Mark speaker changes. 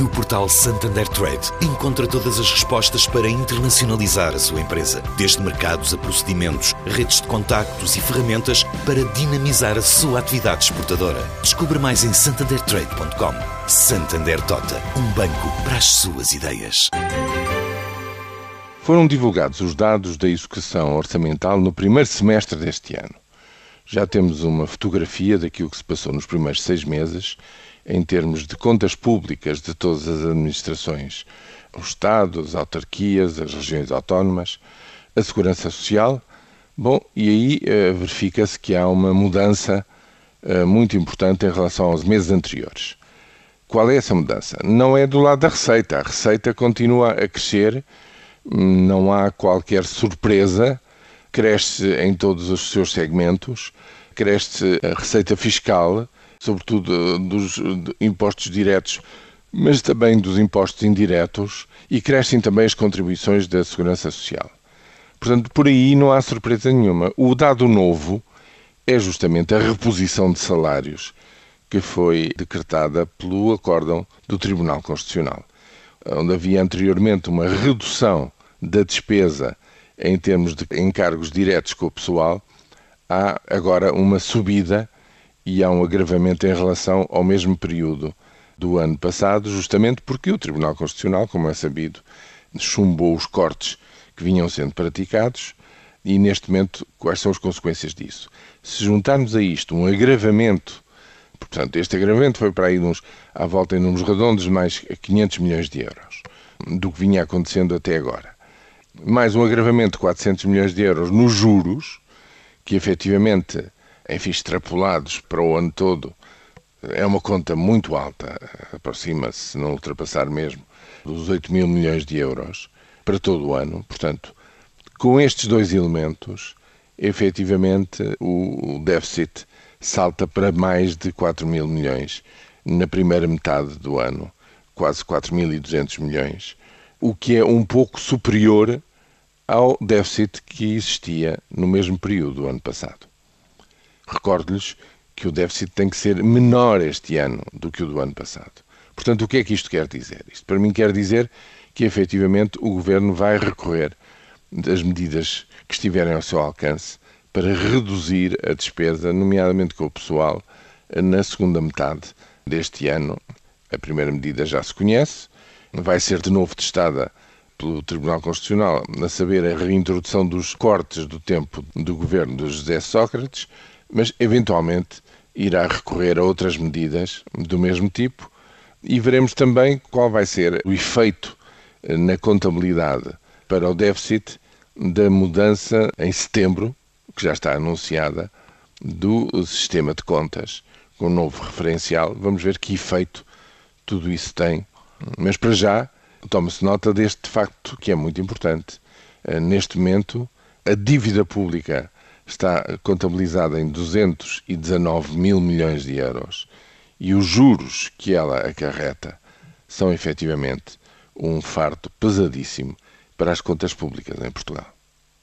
Speaker 1: No portal Santander Trade, encontra todas as respostas para internacionalizar a sua empresa, desde mercados a procedimentos, redes de contactos e ferramentas para dinamizar a sua atividade exportadora. Descubra mais em santandertrade.com. Santander Tota, um banco para as suas ideias.
Speaker 2: Foram divulgados os dados da execução orçamental no primeiro semestre deste ano. Já temos uma fotografia daquilo que se passou nos primeiros seis meses em termos de contas públicas de todas as administrações, o Estado, as autarquias, as regiões autónomas, a Segurança Social. Bom, e aí eh, verifica-se que há uma mudança eh, muito importante em relação aos meses anteriores. Qual é essa mudança? Não é do lado da receita. A receita continua a crescer, não há qualquer surpresa, cresce em todos os seus segmentos, cresce a receita fiscal, sobretudo dos impostos diretos, mas também dos impostos indiretos, e crescem também as contribuições da Segurança Social. Portanto, por aí não há surpresa nenhuma. O dado novo é justamente a reposição de salários que foi decretada pelo acórdão do Tribunal Constitucional, onde havia anteriormente uma redução da despesa em termos de encargos diretos com o pessoal, há agora uma subida e há um agravamento em relação ao mesmo período do ano passado, justamente porque o Tribunal Constitucional, como é sabido, chumbou os cortes que vinham sendo praticados e, neste momento, quais são as consequências disso? Se juntarmos a isto um agravamento, portanto, este agravamento foi para aí uns, à volta em números redondos, mais 500 milhões de euros do que vinha acontecendo até agora. Mais um agravamento de 400 milhões de euros nos juros, que efetivamente enfim, extrapolados para o ano todo, é uma conta muito alta, aproxima-se, se não ultrapassar mesmo, dos 8 mil milhões de euros para todo o ano. Portanto, com estes dois elementos, efetivamente o déficit salta para mais de 4 mil milhões na primeira metade do ano, quase 4.200 milhões, o que é um pouco superior ao déficit que existia no mesmo período do ano passado. Recordo-lhes que o déficit tem que ser menor este ano do que o do ano passado. Portanto, o que é que isto quer dizer? Isto para mim quer dizer que efetivamente o governo vai recorrer das medidas que estiverem ao seu alcance para reduzir a despesa, nomeadamente com o pessoal, na segunda metade deste ano. A primeira medida já se conhece, vai ser de novo testada pelo Tribunal Constitucional, a saber a reintrodução dos cortes do tempo do governo de José Sócrates, mas eventualmente irá recorrer a outras medidas do mesmo tipo e veremos também qual vai ser o efeito eh, na contabilidade para o déficit da mudança em setembro, que já está anunciada, do sistema de contas com um novo referencial. Vamos ver que efeito tudo isso tem. Mas para já, toma-se nota deste facto que é muito importante. Eh, neste momento, a dívida pública está contabilizada em 219 mil milhões de euros e os juros que ela acarreta são efetivamente um fardo pesadíssimo para as contas públicas em Portugal.